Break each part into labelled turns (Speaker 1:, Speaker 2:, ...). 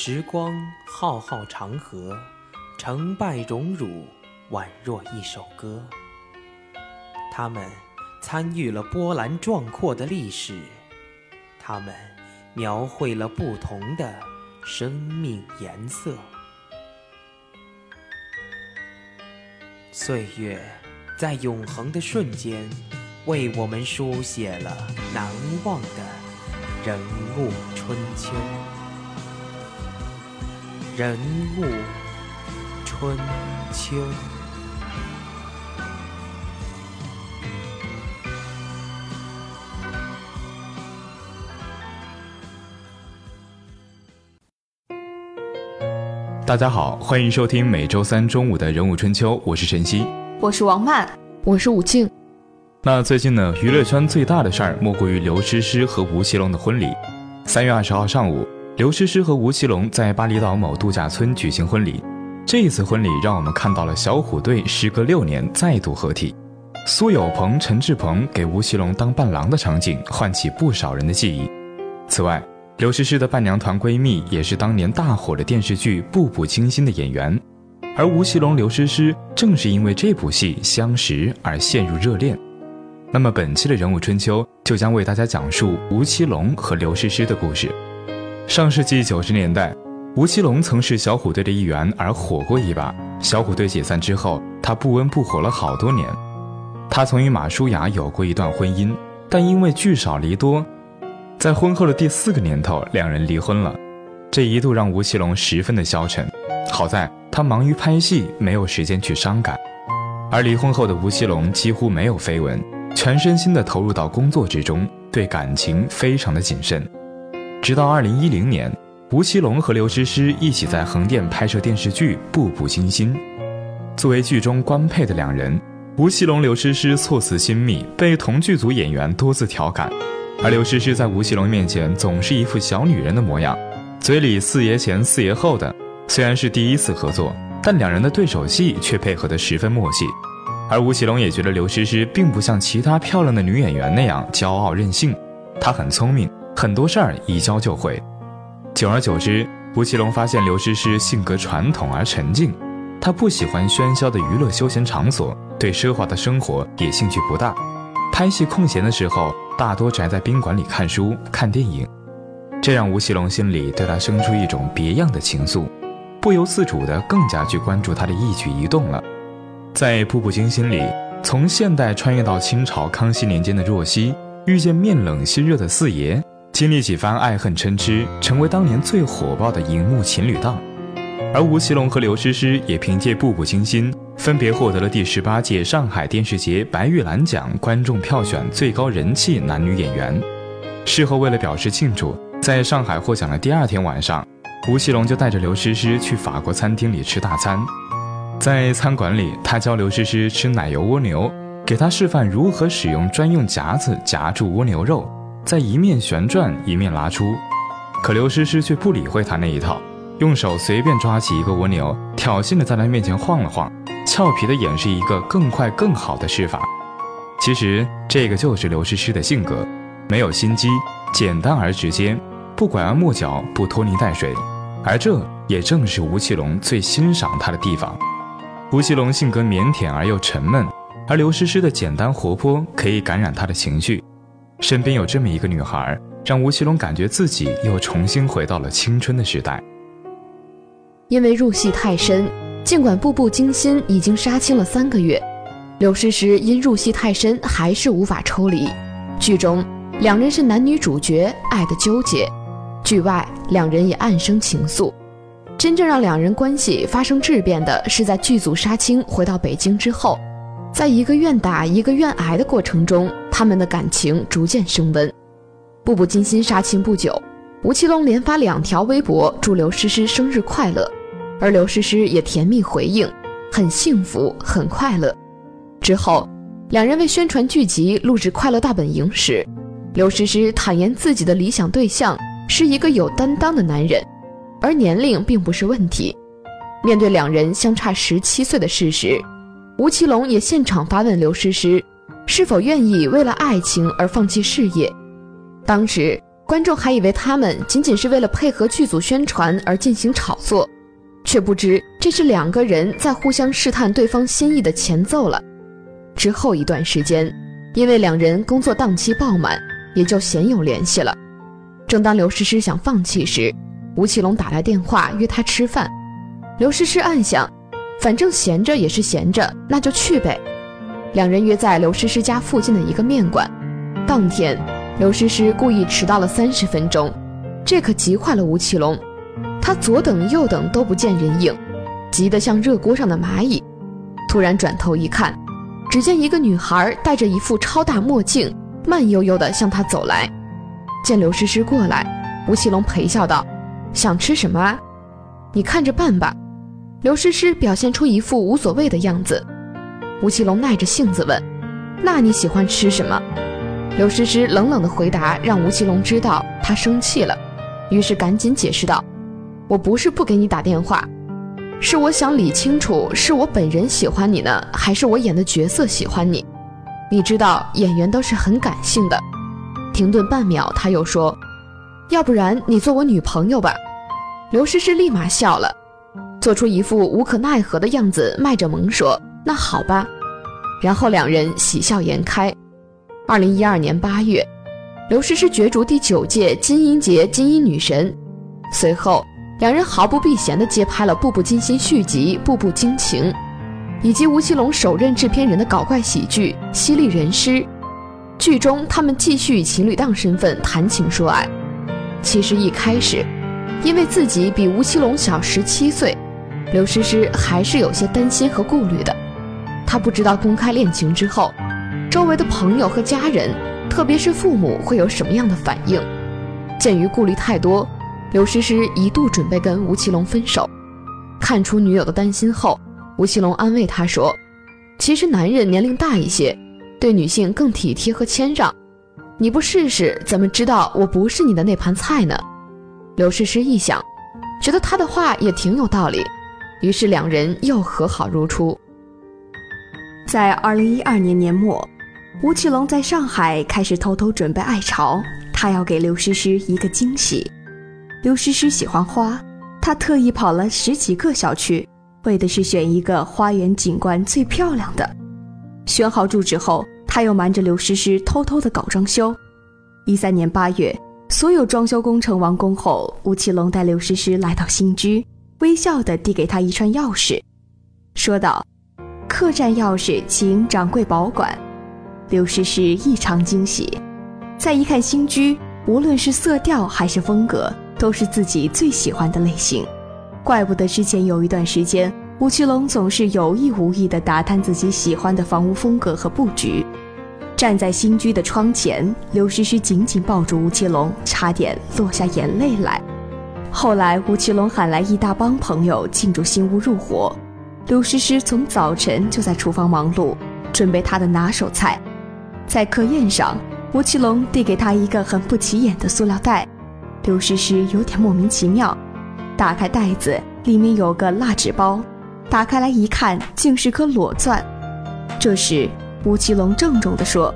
Speaker 1: 时光浩浩长河，成败荣辱宛若一首歌。他们参与了波澜壮阔的历史，他们描绘了不同的生命颜色。岁月在永恒的瞬间，为我们书写了难忘的人物春秋。人物春秋。
Speaker 2: 大家好，欢迎收听每周三中午的人物春秋，我是晨曦，
Speaker 3: 我是王曼，
Speaker 4: 我是武静。
Speaker 2: 那最近呢，娱乐圈最大的事儿莫过于刘诗诗和吴奇隆的婚礼。三月二十号上午，刘诗诗和吴奇隆在巴厘岛某度假村举行婚礼。这一次婚礼让我们看到了小虎队时隔六年再度合体，苏有朋、陈志朋给吴奇隆当伴郎的场景唤起不少人的记忆。此外，刘诗诗的伴娘团闺蜜也是当年大火的电视剧《步步惊心》的演员，而吴奇隆、刘诗诗正是因为这部戏相识而陷入热恋。那么本期的人物春秋就将为大家讲述吴奇隆和刘诗诗的故事。上世纪九十年代，吴奇隆曾是小虎队的一员而火过一把。小虎队解散之后，他不温不火了好多年。他曾与马舒雅有过一段婚姻，但因为聚少离多。在婚后的第四个年头，两人离婚了，这一度让吴奇隆十分的消沉。好在他忙于拍戏，没有时间去伤感。而离婚后的吴奇隆几乎没有绯闻，全身心的投入到工作之中，对感情非常的谨慎。直到二零一零年，吴奇隆和刘诗诗一起在横店拍摄电视剧《步步惊心》。作为剧中官配的两人，吴奇隆、刘诗诗措辞亲密，被同剧组演员多次调侃。而刘诗诗在吴奇隆面前总是一副小女人的模样，嘴里四爷前四爷后的。虽然是第一次合作，但两人的对手戏却配合得十分默契。而吴奇隆也觉得刘诗诗并不像其他漂亮的女演员那样骄傲任性，她很聪明，很多事儿一教就会。久而久之，吴奇隆发现刘诗诗性格传统而沉静，她不喜欢喧嚣的娱乐休闲场所，对奢华的生活也兴趣不大。拍戏空闲的时候。大多宅在宾馆里看书、看电影，这让吴奇隆心里对她生出一种别样的情愫，不由自主地更加去关注她的一举一动了。在《步步惊心》里，从现代穿越到清朝康熙年间的若曦，遇见面冷心热的四爷，经历几番爱恨嗔痴，成为当年最火爆的荧幕情侣档。而吴奇隆和刘诗诗也凭借《步步惊心》。分别获得了第十八届上海电视节白玉兰奖观众票选最高人气男女演员。事后，为了表示庆祝，在上海获奖的第二天晚上，吴奇隆就带着刘诗诗去法国餐厅里吃大餐。在餐馆里，他教刘诗诗吃奶油蜗牛，给她示范如何使用专用夹子夹住蜗牛肉，在一面旋转一面拉出。可刘诗诗却不理会他那一套，用手随便抓起一个蜗牛，挑衅的在他面前晃了晃。俏皮的演示一个更快更好的施法，其实这个就是刘诗诗的性格，没有心机，简单而直接，不拐弯抹角，不拖泥带水，而这也正是吴奇隆最欣赏她的地方。吴奇隆性格腼腆而又沉闷，而刘诗诗的简单活泼可以感染他的情绪。身边有这么一个女孩，让吴奇隆感觉自己又重新回到了青春的时代。
Speaker 4: 因为入戏太深。尽管步步惊心已经杀青了三个月，刘诗诗因入戏太深，还是无法抽离。剧中两人是男女主角，爱的纠结；剧外两人也暗生情愫。真正让两人关系发生质变的是在剧组杀青回到北京之后，在一个愿打一个愿挨的过程中，他们的感情逐渐升温。步步惊心杀青不久，吴奇隆连发两条微博祝刘诗诗生日快乐。而刘诗诗也甜蜜回应，很幸福，很快乐。之后，两人为宣传剧集录制《快乐大本营》时，刘诗诗坦言自己的理想对象是一个有担当的男人，而年龄并不是问题。面对两人相差十七岁的事实，吴奇隆也现场发问刘诗诗，是否愿意为了爱情而放弃事业。当时，观众还以为他们仅仅是为了配合剧组宣传而进行炒作，却不知这是两个人在互相试探对方心意的前奏了。之后一段时间，因为两人工作档期爆满，也就鲜有联系了。正当刘诗诗想放弃时，吴奇隆打来电话约她吃饭。刘诗诗暗想，反正闲着也是闲着，那就去呗。两人约在刘诗诗家附近的一个面馆。当天。刘诗诗故意迟到了三十分钟，这可急坏了吴奇隆。他左等右等都不见人影，急得像热锅上的蚂蚁。突然转头一看，只见一个女孩戴着一副超大墨镜，慢悠悠地向他走来。见刘诗诗过来，吴奇隆陪笑道：“想吃什么啊？你看着办吧。”刘诗诗表现出一副无所谓的样子。吴奇隆耐着性子问：“那你喜欢吃什么？”刘诗诗冷冷的回答让吴奇隆知道他生气了，于是赶紧解释道：“我不是不给你打电话，是我想理清楚，是我本人喜欢你呢，还是我演的角色喜欢你？你知道演员都是很感性的。”停顿半秒，他又说：“要不然你做我女朋友吧？”刘诗诗立马笑了，做出一副无可奈何的样子，卖着萌说：“那好吧。”然后两人喜笑颜开。二零一二年八月，刘诗诗角逐第九届金鹰节金鹰女神。随后，两人毫不避嫌地接拍了《步步惊心》续集《步步惊情》，以及吴奇隆首任制片人的搞怪喜剧《犀利人师》。剧中，他们继续以情侣档身份谈情说爱。其实一开始，因为自己比吴奇隆小十七岁，刘诗诗还是有些担心和顾虑的。她不知道公开恋情之后。周围的朋友和家人，特别是父母会有什么样的反应？鉴于顾虑太多，刘诗诗一度准备跟吴奇隆分手。看出女友的担心后，吴奇隆安慰她说：“其实男人年龄大一些，对女性更体贴和谦让。你不试试，怎么知道我不是你的那盘菜呢？”刘诗诗一想，觉得他的话也挺有道理，于是两人又和好如初。
Speaker 3: 在二零一二年年末。吴奇隆在上海开始偷偷准备爱巢，他要给刘诗诗一个惊喜。刘诗诗喜欢花，他特意跑了十几个小区，为的是选一个花园景观最漂亮的。选好住址后，他又瞒着刘诗诗偷偷的搞装修。一三年八月，所有装修工程完工后，吴奇隆带刘诗诗来到新居，微笑的递给他一串钥匙，说道：“客栈钥匙，请掌柜保管。”刘诗诗异常惊喜，再一看新居，无论是色调还是风格，都是自己最喜欢的类型。怪不得之前有一段时间，吴奇隆总是有意无意地打探自己喜欢的房屋风格和布局。站在新居的窗前，刘诗诗紧紧抱住吴奇隆，差点落下眼泪来。后来，吴奇隆喊来一大帮朋友庆祝新屋入伙，刘诗诗从早晨就在厨房忙碌，准备她的拿手菜。在客宴上，吴奇隆递给她一个很不起眼的塑料袋，刘诗诗有点莫名其妙。打开袋子，里面有个蜡纸包，打开来一看，竟是颗裸钻。这时，吴奇隆郑重地说：“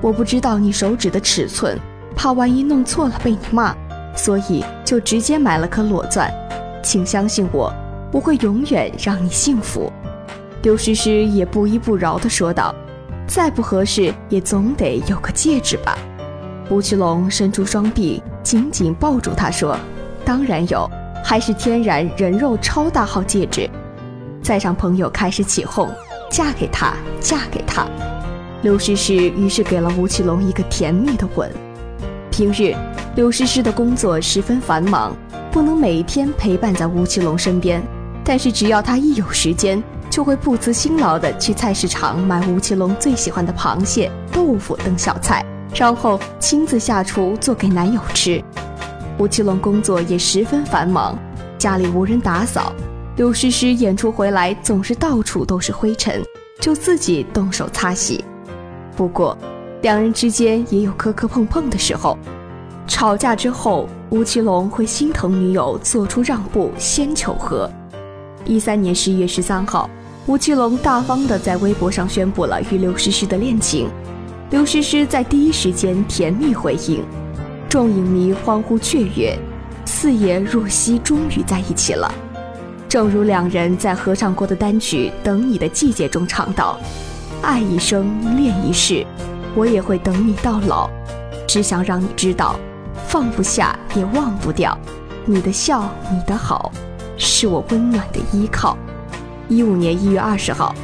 Speaker 3: 我不知道你手指的尺寸，怕万一弄错了被你骂，所以就直接买了颗裸钻。请相信我，我会永远让你幸福。”刘诗诗也不依不饶地说道。再不合适，也总得有个戒指吧？吴奇隆伸出双臂，紧紧抱住她，说：“当然有，还是天然人肉超大号戒指。”在场朋友开始起哄：“嫁给他，嫁给他！”刘诗诗于是给了吴奇隆一个甜蜜的吻。平日，刘诗诗的工作十分繁忙，不能每天陪伴在吴奇隆身边，但是只要他一有时间，就会不辞辛劳地去菜市场买吴奇隆最喜欢的螃蟹、豆腐等小菜，然后亲自下厨做给男友吃。吴奇隆工作也十分繁忙，家里无人打扫，刘诗诗演出回来总是到处都是灰尘，就自己动手擦洗。不过，两人之间也有磕磕碰碰的时候，吵架之后，吴奇隆会心疼女友做出让步，先求和。一三年十一月十三号。吴奇隆大方地在微博上宣布了与刘诗诗的恋情，刘诗诗在第一时间甜蜜回应。众影迷欢呼雀跃，四爷若曦终于在一起了。正如两人在合唱过的单曲《等你的季节》中唱到：“爱一生，恋一世，我也会等你到老。只想让你知道，放不下也忘不掉，你的笑，你的好，是我温暖的依靠。”一五年一月二十号，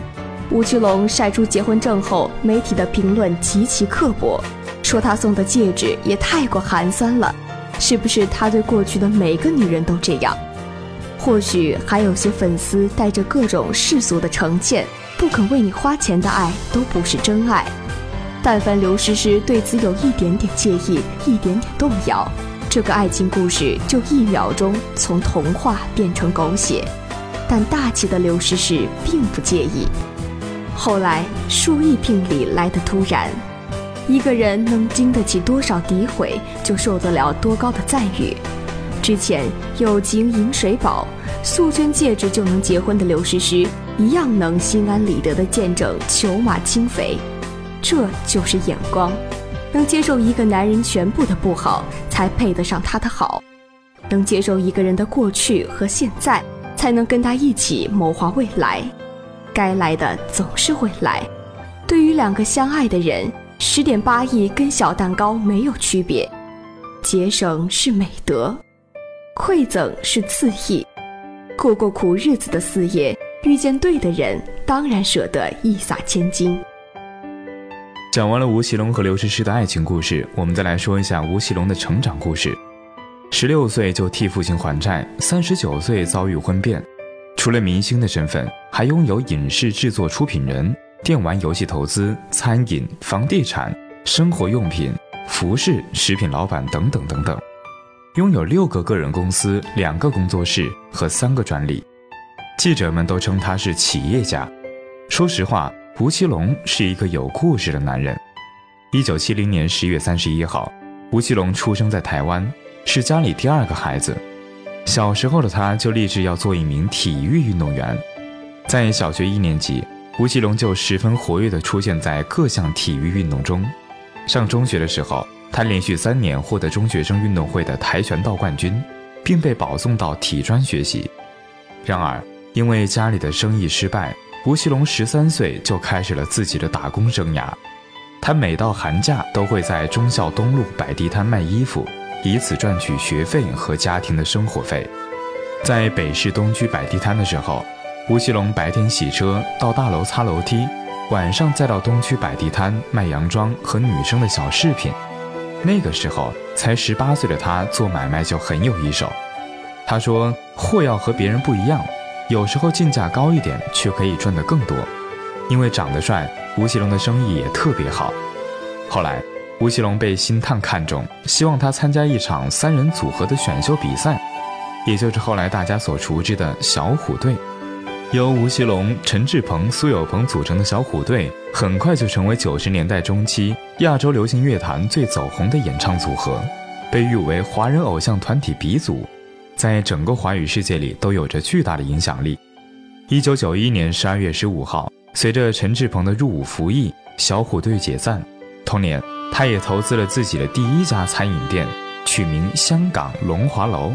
Speaker 3: 吴奇隆晒出结婚证后，媒体的评论极其刻薄，说他送的戒指也太过寒酸了，是不是他对过去的每个女人都这样？或许还有些粉丝带着各种世俗的成见，不肯为你花钱的爱都不是真爱。但凡刘诗诗对此有一点点介意，一点点动摇，这个爱情故事就一秒钟从童话变成狗血。但大气的刘诗诗并不介意。后来，数亿聘礼来得突然，一个人能经得起多少诋毁，就受得了多高的赞誉。之前友情饮水饱，素绢戒指就能结婚的刘诗诗，一样能心安理得地见证裘马轻肥。这就是眼光，能接受一个男人全部的不好，才配得上他的好；能接受一个人的过去和现在。才能跟他一起谋划未来，该来的总是会来。对于两个相爱的人，十点八亿跟小蛋糕没有区别。节省是美德，馈赠是赐意。过过苦日子的四爷遇见对的人，当然舍得一洒千金。
Speaker 2: 讲完了吴奇隆和刘诗诗的爱情故事，我们再来说一下吴奇隆的成长故事。十六岁就替父亲还债，三十九岁遭遇婚变。除了明星的身份，还拥有影视制作出品人、电玩游戏投资、餐饮、房地产、生活用品、服饰、食品老板等等等等，拥有六个个人公司、两个工作室和三个专利。记者们都称他是企业家。说实话，吴奇隆是一个有故事的男人。一九七零年十月三十一号，吴奇隆出生在台湾。是家里第二个孩子，小时候的他就立志要做一名体育运动员。在小学一年级，吴奇隆就十分活跃地出现在各项体育运动中。上中学的时候，他连续三年获得中学生运动会的跆拳道冠军，并被保送到体专学习。然而，因为家里的生意失败，吴奇隆十三岁就开始了自己的打工生涯。他每到寒假都会在忠孝东路摆地摊卖衣服。以此赚取学费和家庭的生活费。在北市东区摆地摊的时候，吴奇隆白天洗车到大楼擦楼梯，晚上再到东区摆地摊卖洋装和女生的小饰品。那个时候才十八岁的他做买卖就很有一手。他说：“货要和别人不一样，有时候进价高一点，却可以赚得更多。”因为长得帅，吴奇隆的生意也特别好。后来。吴奇隆被星探看中，希望他参加一场三人组合的选秀比赛，也就是后来大家所熟知的小虎队。由吴奇隆、陈志朋、苏有朋组成的小虎队，很快就成为九十年代中期亚洲流行乐坛最走红的演唱组合，被誉为华人偶像团体鼻祖，在整个华语世界里都有着巨大的影响力。一九九一年十二月十五号，随着陈志朋的入伍服役，小虎队解散。同年。他也投资了自己的第一家餐饮店，取名香港龙华楼。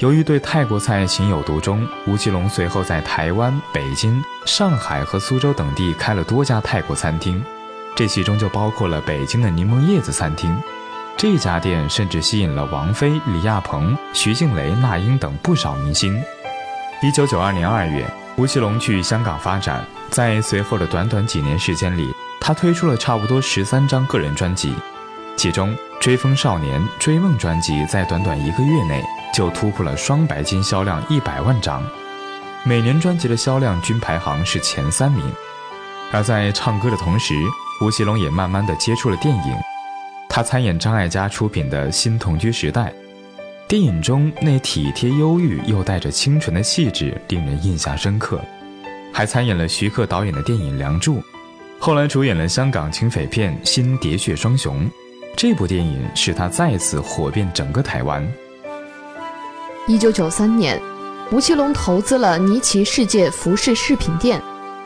Speaker 2: 由于对泰国菜情有独钟，吴奇隆随后在台湾、北京、上海和苏州等地开了多家泰国餐厅，这其中就包括了北京的柠檬叶子餐厅。这家店甚至吸引了王菲、李亚鹏、徐静蕾、那英等不少明星。一九九二年二月，吴奇隆去香港发展，在随后的短短几年时间里。他推出了差不多十三张个人专辑，其中《追风少年》《追梦》专辑在短短一个月内就突破了双白金销量一百万张，每年专辑的销量均排行是前三名。而在唱歌的同时，吴奇隆也慢慢的接触了电影，他参演张艾嘉出品的《新同居时代》，电影中那体贴忧郁又带着清纯的气质令人印象深刻，还参演了徐克导演的电影《梁祝》。后来主演了香港警匪片《新喋血双雄》，这部电影使他再次火遍整个台湾。
Speaker 4: 一九九三年，吴奇隆投资了尼奇世界服饰饰品店。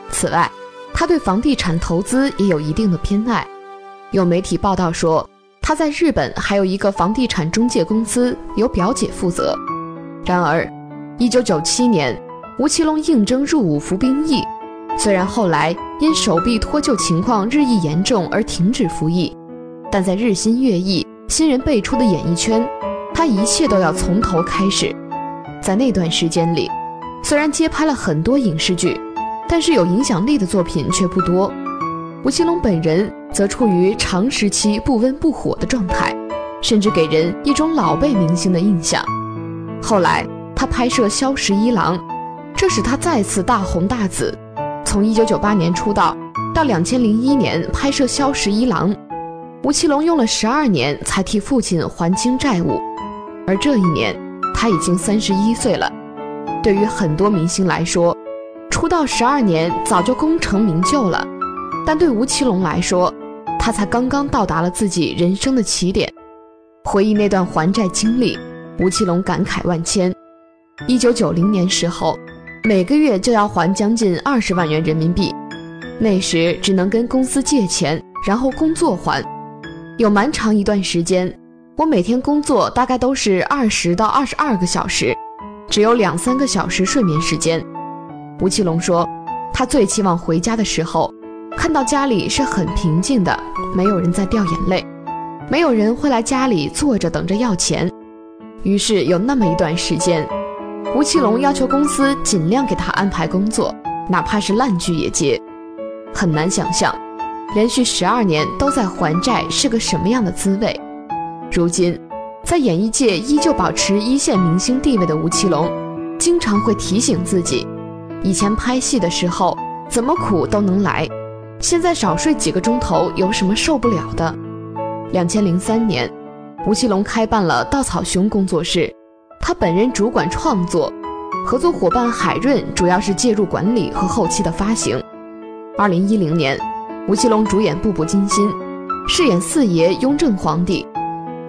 Speaker 4: 此外，他对房地产投资也有一定的偏爱。有媒体报道说，他在日本还有一个房地产中介公司，由表姐负责。然而，一九九七年，吴奇隆应征入伍服兵役，虽然后来因手臂脱臼情况日益严重而停止服役，但在日新月异、新人辈出的演艺圈，他一切都要从头开始。在那段时间里，虽然接拍了很多影视剧，但是有影响力的作品却不多。吴奇隆本人则处于长时期不温不火的状态，甚至给人一种老辈明星的印象。后来他拍摄《萧十一郎》，这使他再次大红大紫。从1998年出道到2001年拍摄《萧十一郎》，吴奇隆用了十二年才替父亲还清债务，而这一年他已经三十一岁了。对于很多明星来说，出道十二年早就功成名就了。但对吴奇隆来说，他才刚刚到达了自己人生的起点。回忆那段还债经历，吴奇隆感慨万千。一九九零年时候，每个月就要还将近二十万元人民币，那时只能跟公司借钱，然后工作还。有蛮长一段时间，我每天工作大概都是二十到二十二个小时，只有两三个小时睡眠时间。吴奇隆说，他最期望回家的时候。看到家里是很平静的，没有人在掉眼泪，没有人会来家里坐着等着要钱。于是有那么一段时间，吴奇隆要求公司尽量给他安排工作，哪怕是烂剧也接。很难想象，连续十二年都在还债是个什么样的滋味。如今，在演艺界依旧保持一线明星地位的吴奇隆，经常会提醒自己，以前拍戏的时候怎么苦都能来。现在少睡几个钟头有什么受不了的？两千零三年，吴奇隆开办了稻草熊工作室，他本人主管创作，合作伙伴海润主要是介入管理和后期的发行。二零一零年，吴奇隆主演《步步惊心》，饰演四爷雍正皇帝。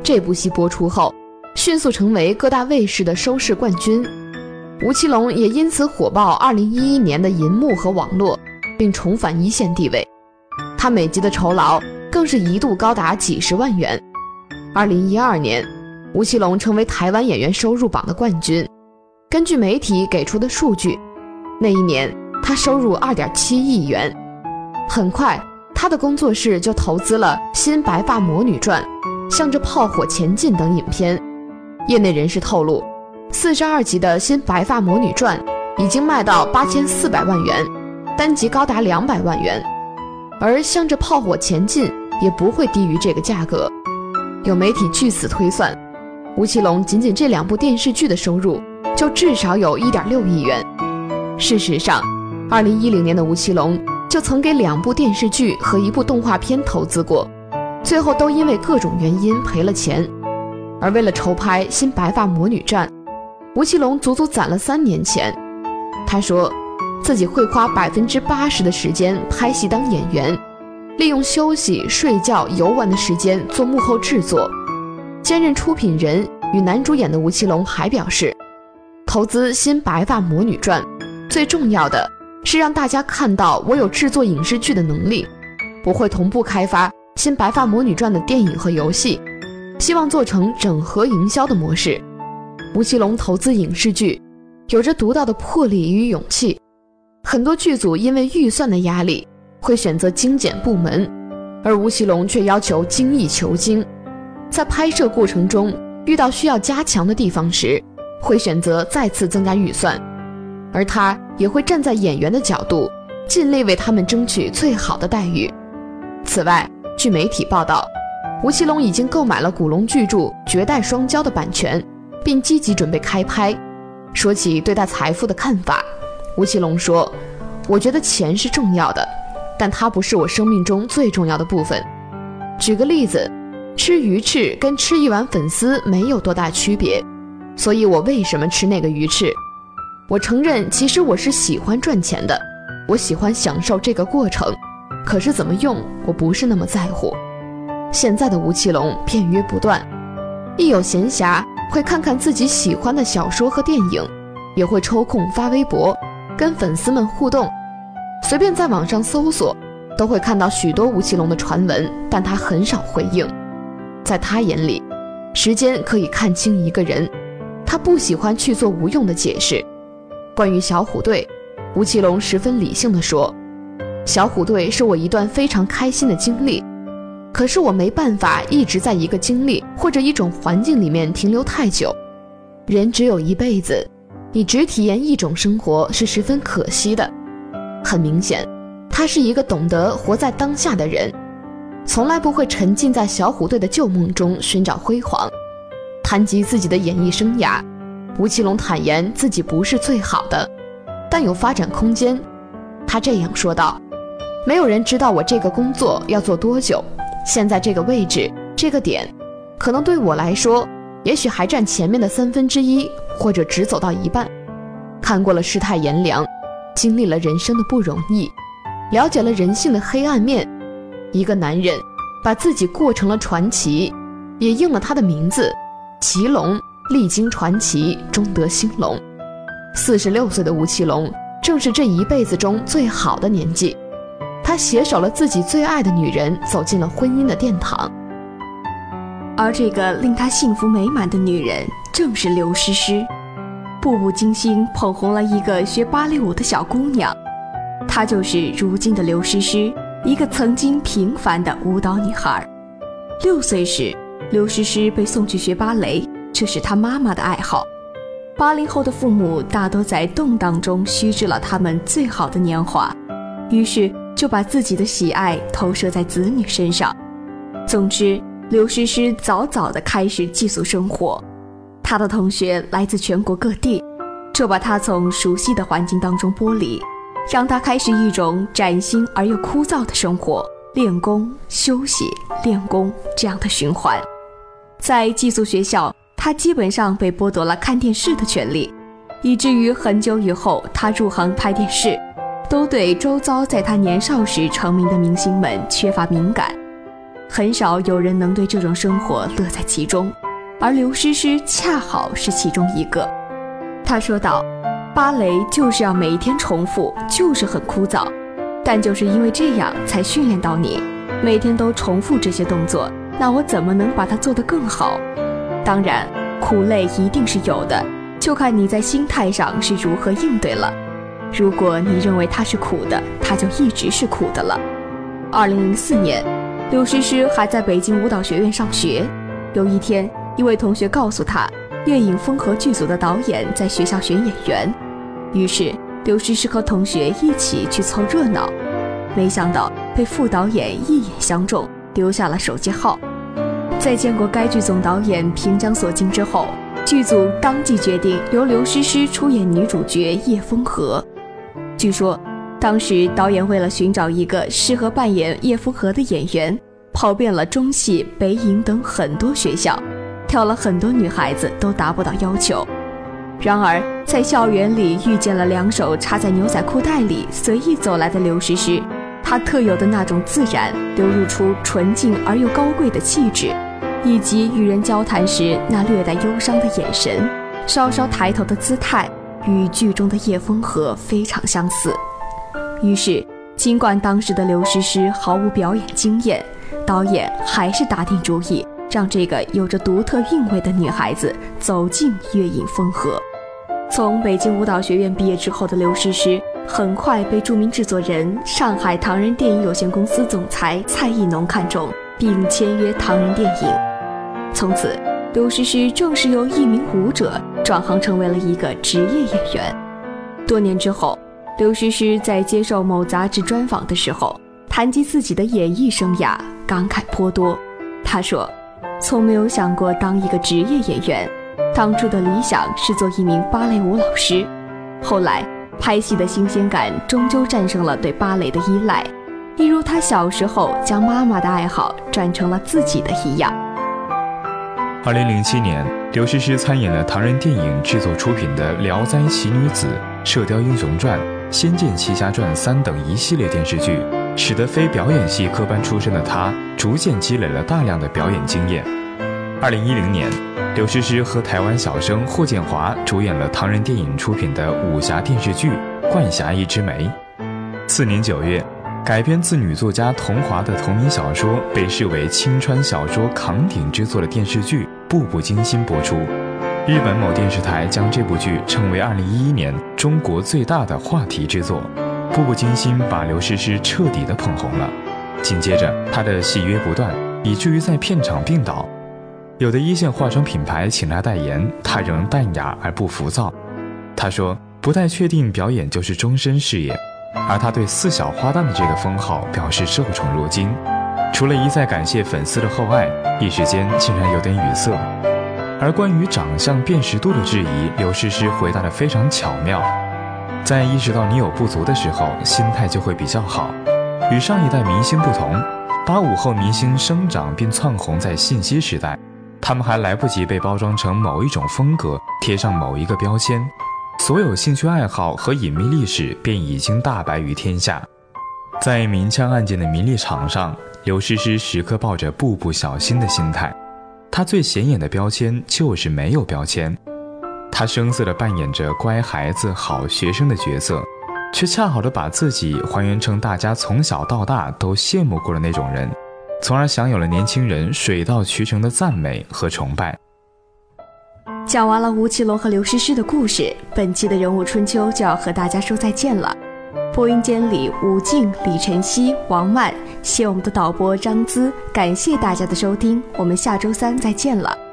Speaker 4: 这部戏播出后，迅速成为各大卫视的收视冠军，吴奇隆也因此火爆二零一一年的银幕和网络。并重返一线地位，他每集的酬劳更是一度高达几十万元。二零一二年，吴奇隆成为台湾演员收入榜的冠军。根据媒体给出的数据，那一年他收入二点七亿元。很快，他的工作室就投资了《新白发魔女传》《向着炮火前进》等影片。业内人士透露，四十二集的《新白发魔女传》已经卖到八千四百万元。单集高达两百万元，而向着炮火前进也不会低于这个价格。有媒体据此推算，吴奇隆仅仅这两部电视剧的收入就至少有一点六亿元。事实上，二零一零年的吴奇隆就曾给两部电视剧和一部动画片投资过，最后都因为各种原因赔了钱。而为了筹拍《新白发魔女传》，吴奇隆足足攒了三年钱。他说。自己会花百分之八十的时间拍戏当演员，利用休息、睡觉、游玩的时间做幕后制作。兼任出品人与男主演的吴奇隆还表示，投资《新白发魔女传》，最重要的是让大家看到我有制作影视剧的能力。我会同步开发《新白发魔女传》的电影和游戏，希望做成整合营销的模式。吴奇隆投资影视剧，有着独到的魄力与勇气。很多剧组因为预算的压力，会选择精简部门，而吴奇隆却要求精益求精。在拍摄过程中遇到需要加强的地方时，会选择再次增加预算，而他也会站在演员的角度，尽力为他们争取最好的待遇。此外，据媒体报道，吴奇隆已经购买了古龙巨著《绝代双骄》的版权，并积极准备开拍。说起对待财富的看法。吴奇隆说：“我觉得钱是重要的，但它不是我生命中最重要的部分。举个例子，吃鱼翅跟吃一碗粉丝没有多大区别，所以我为什么吃那个鱼翅？我承认，其实我是喜欢赚钱的，我喜欢享受这个过程，可是怎么用，我不是那么在乎。现在的吴奇隆片约不断，一有闲暇会看看自己喜欢的小说和电影，也会抽空发微博。”跟粉丝们互动，随便在网上搜索，都会看到许多吴奇隆的传闻，但他很少回应。在他眼里，时间可以看清一个人。他不喜欢去做无用的解释。关于小虎队，吴奇隆十分理性地说：“小虎队是我一段非常开心的经历，可是我没办法一直在一个经历或者一种环境里面停留太久。人只有一辈子，你只体验一种生活是十分可惜的。很明显，他是一个懂得活在当下的人。”从来不会沉浸在小虎队的旧梦中寻找辉煌。谈及自己的演艺生涯，吴奇隆坦言自己不是最好的，但有发展空间。他这样说道：“没有人知道我这个工作要做多久，现在这个位置、这个点，可能对我来说，也许还占前面的三分之一，或者只走到一半。看过了世态炎凉，经历了人生的不容易，了解了人性的黑暗面。”一个男人把自己过成了传奇，也应了他的名字——奇隆。历经传奇，终得兴隆。四十六岁的吴奇隆，正是这一辈子中最好的年纪。他携手了自己最爱的女人，走进了婚姻的殿堂。
Speaker 3: 而这个令他幸福美满的女人，正是刘诗诗。步步惊心捧红了一个学芭蕾舞的小姑娘，她就是如今的刘诗诗。一个曾经平凡的舞蹈女孩，六岁时，刘诗诗被送去学芭蕾，这是她妈妈的爱好。八零后的父母大多在动荡中虚掷了他们最好的年华，于是就把自己的喜爱投射在子女身上。总之，刘诗诗早早地开始寄宿生活，她的同学来自全国各地，这把她从熟悉的环境当中剥离。让她开始一种崭新而又枯燥的生活，练功、休息、练功这样的循环。在寄宿学校，他基本上被剥夺了看电视的权利，以至于很久以后，他入行拍电视，都对周遭在他年少时成名的明星们缺乏敏感，很少有人能对这种生活乐在其中，而刘诗诗恰好是其中一个。她说道。芭蕾就是要每一天重复，就是很枯燥，但就是因为这样才训练到你，每天都重复这些动作，那我怎么能把它做得更好？当然，苦累一定是有的，就看你在心态上是如何应对了。如果你认为它是苦的，它就一直是苦的了。二零零四年，刘诗诗还在北京舞蹈学院上学，有一天，一位同学告诉她，《电影风河》剧组的导演在学校选演员。于是，刘诗诗和同学一起去凑热闹，没想到被副导演一眼相中，留下了手机号。在见过该剧总导演平江所经之后，剧组当即决定由刘诗诗出演女主角叶风和。据说，当时导演为了寻找一个适合扮演叶风和的演员，跑遍了中戏、北影等很多学校，挑了很多女孩子都达不到要求。然而，在校园里遇见了两手插在牛仔裤袋里随意走来的刘诗诗，她特有的那种自然，流露出纯净而又高贵的气质，以及与人交谈时那略带忧伤的眼神，稍稍抬头的姿态，与剧中的叶风和非常相似。于是，尽管当时的刘诗诗毫无表演经验，导演还是打定主意。让这个有着独特韵味的女孩子走进月影风荷。从北京舞蹈学院毕业之后的刘诗诗，很快被著名制作人上海唐人电影有限公司总裁蔡艺农看中，并签约唐人电影。从此，刘诗诗正式由一名舞者转行成为了一个职业演员。多年之后，刘诗诗在接受某杂志专访的时候，谈及自己的演艺生涯，感慨颇多。她说。从没有想过当一个职业演员，当初的理想是做一名芭蕾舞老师。后来拍戏的新鲜感终究战胜了对芭蕾的依赖，一如她小时候将妈妈的爱好转成了自己的一样。
Speaker 2: 二零零七年，刘诗诗参演了唐人电影制作出品的《聊斋奇女子》《射雕英雄传》《仙剑奇侠传三》等一系列电视剧。使得非表演系科班出身的他逐渐积累了大量的表演经验。二零一零年，刘诗诗和台湾小生霍建华主演了唐人电影出品的武侠电视剧《冠侠一枝梅》。次年九月，改编自女作家桐华的同名小说，被视为青川小说扛鼎之作的电视剧《步步惊心》播出。日本某电视台将这部剧称为2011年中国最大的话题之作，《步步惊心》把刘诗诗彻底的捧红了。紧接着，她的戏约不断，以至于在片场病倒。有的一线化妆品牌请她代言，她仍淡雅而不浮躁。她说：“不太确定表演就是终身事业。”而她对“四小花旦”的这个封号表示受宠若惊，除了一再感谢粉丝的厚爱，一时间竟然有点语塞。而关于长相辨识度的质疑，刘诗诗回答得非常巧妙。在意识到你有不足的时候，心态就会比较好。与上一代明星不同，八五后明星生长并窜红在信息时代，他们还来不及被包装成某一种风格，贴上某一个标签。所有兴趣爱好和隐秘历史便已经大白于天下，在明枪暗箭的名利场上，刘诗诗时刻抱着步步小心的心态。他最显眼的标签就是没有标签。他生涩地扮演着乖孩子、好学生的角色，却恰好地把自己还原成大家从小到大都羡慕过的那种人，从而享有了年轻人水到渠成的赞美和崇拜。
Speaker 3: 讲完了吴奇隆和刘诗诗的故事，本期的人物春秋就要和大家说再见了。播音间里，吴静、李晨曦、王曼，谢我们的导播张姿，感谢大家的收听，我们下周三再见了。